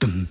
dum,